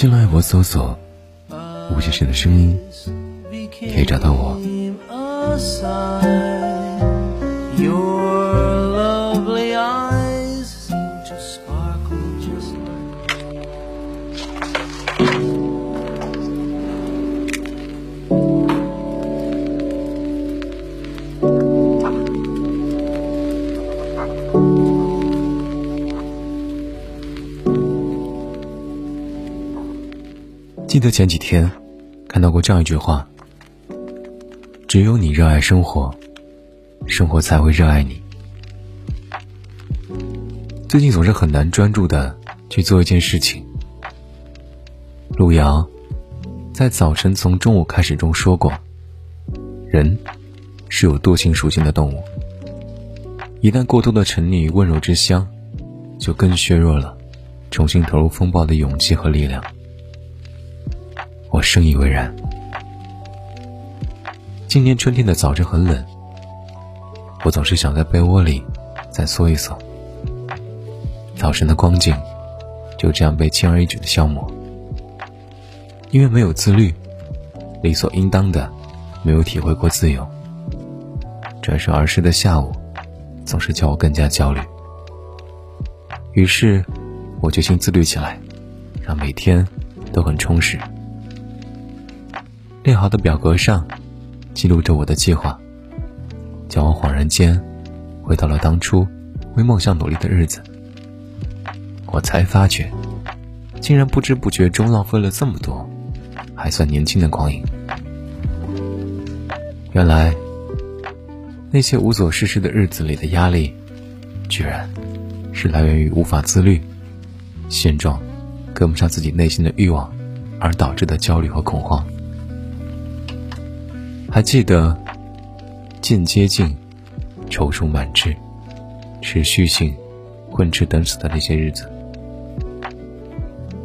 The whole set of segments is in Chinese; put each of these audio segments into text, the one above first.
新浪微博搜索“吴先生的声音”，可以找到我。记得前几天看到过这样一句话：只有你热爱生活，生活才会热爱你。最近总是很难专注的去做一件事情。路遥在《早晨从中午开始》中说过，人是有惰性属性的动物，一旦过度的沉溺于温柔之乡，就更削弱了重新投入风暴的勇气和力量。我深以为然。今年春天的早晨很冷，我总是想在被窝里再缩一缩。早晨的光景就这样被轻而易举的消磨，因为没有自律，理所应当的没有体会过自由。转瞬而逝的下午，总是叫我更加焦虑。于是，我决心自律起来，让每天都很充实。列好的表格上记录着我的计划，叫我恍然间回到了当初为梦想努力的日子。我才发觉，竟然不知不觉中浪费了这么多还算年轻的光阴。原来，那些无所事事的日子里的压力，居然是来源于无法自律、现状跟不上自己内心的欲望而导致的焦虑和恐慌。还记得渐接近、踌躇满志、持续性、混吃等死的那些日子。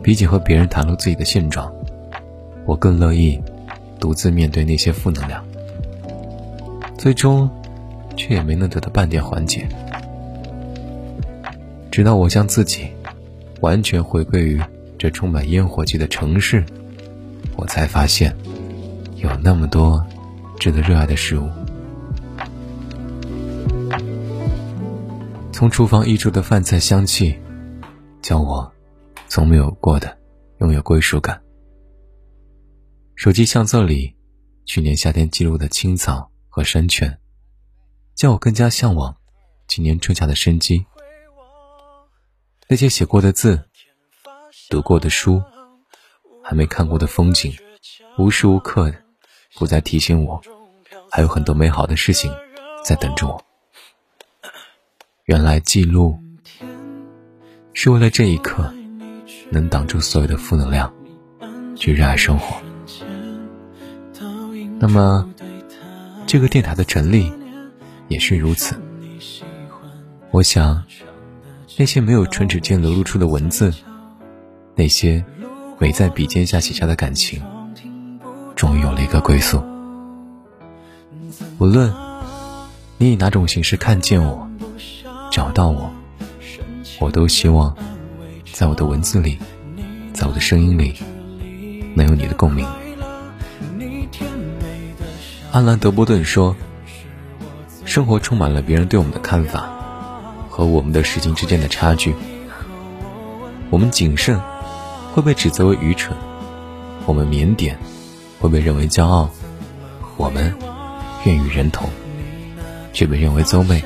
比起和别人袒露自己的现状，我更乐意独自面对那些负能量，最终却也没能得到半点缓解。直到我将自己完全回归于这充满烟火气的城市，我才发现有那么多。值得热爱的事物，从厨房溢出的饭菜香气，叫我从没有过的拥有归属感。手机相册里去年夏天记录的青草和山泉，叫我更加向往今年春夏的生机。那些写过的字、读过的书、还没看过的风景，无时无刻的。不再提醒我，还有很多美好的事情在等着我。原来记录是为了这一刻能挡住所有的负能量，去热爱生活。那么，这个电台的成立也是如此。我想，那些没有唇齿间流露出的文字，那些没在笔尖下写下的感情。终于有了一个归宿。无论你以哪种形式看见我、找到我，我都希望在我的文字里，在我的声音里，能有你的共鸣。安兰·德波顿说：“生活充满了别人对我们的看法和我们的实情之间的差距。我们谨慎会被指责为愚蠢，我们腼腆。”会被认为骄傲，我们愿与人同，却被认为馊媚。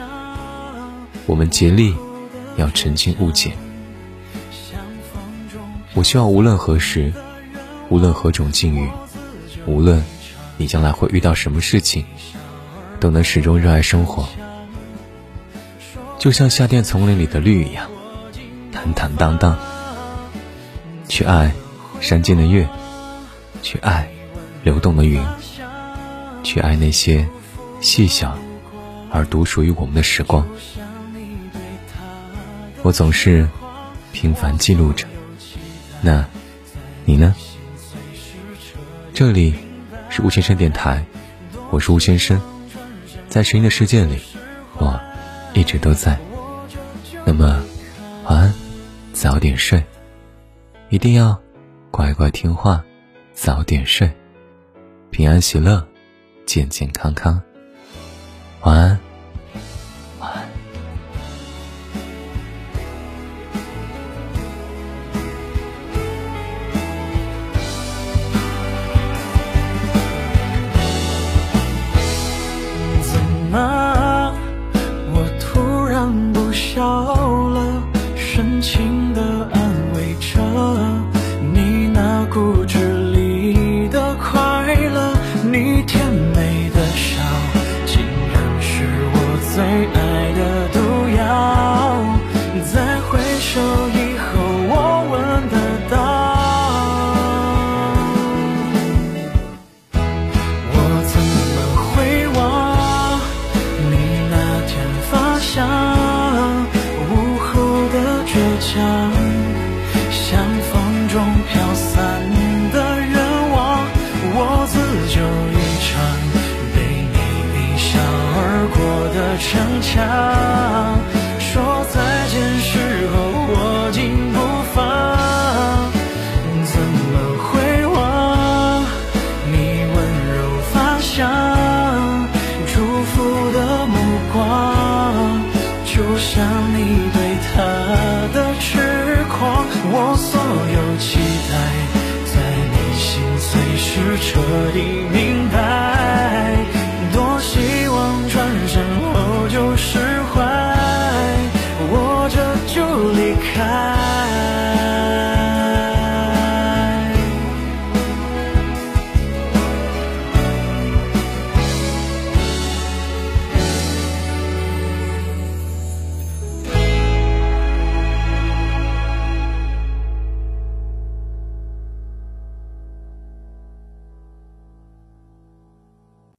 我们竭力要澄清误解。我希望无论何时，无论何种境遇，无论你将来会遇到什么事情，都能始终热爱生活，就像夏天丛林里的绿一样，坦坦荡荡，去爱山间的月。去爱流动的云，去爱那些细小而独属于我们的时光。我总是平凡记录着，那你呢？这里是吴先生电台，我是吴先生，在声音的世界里，我一直都在。那么，晚安，早点睡，一定要乖乖听话，早点睡，平安喜乐，健健康康。晚安。say 的逞强，说再见时候握紧不放，怎么会忘你温柔发香，祝福的目光，就像你对他的痴狂，我所有期待，在内心随时彻底明白。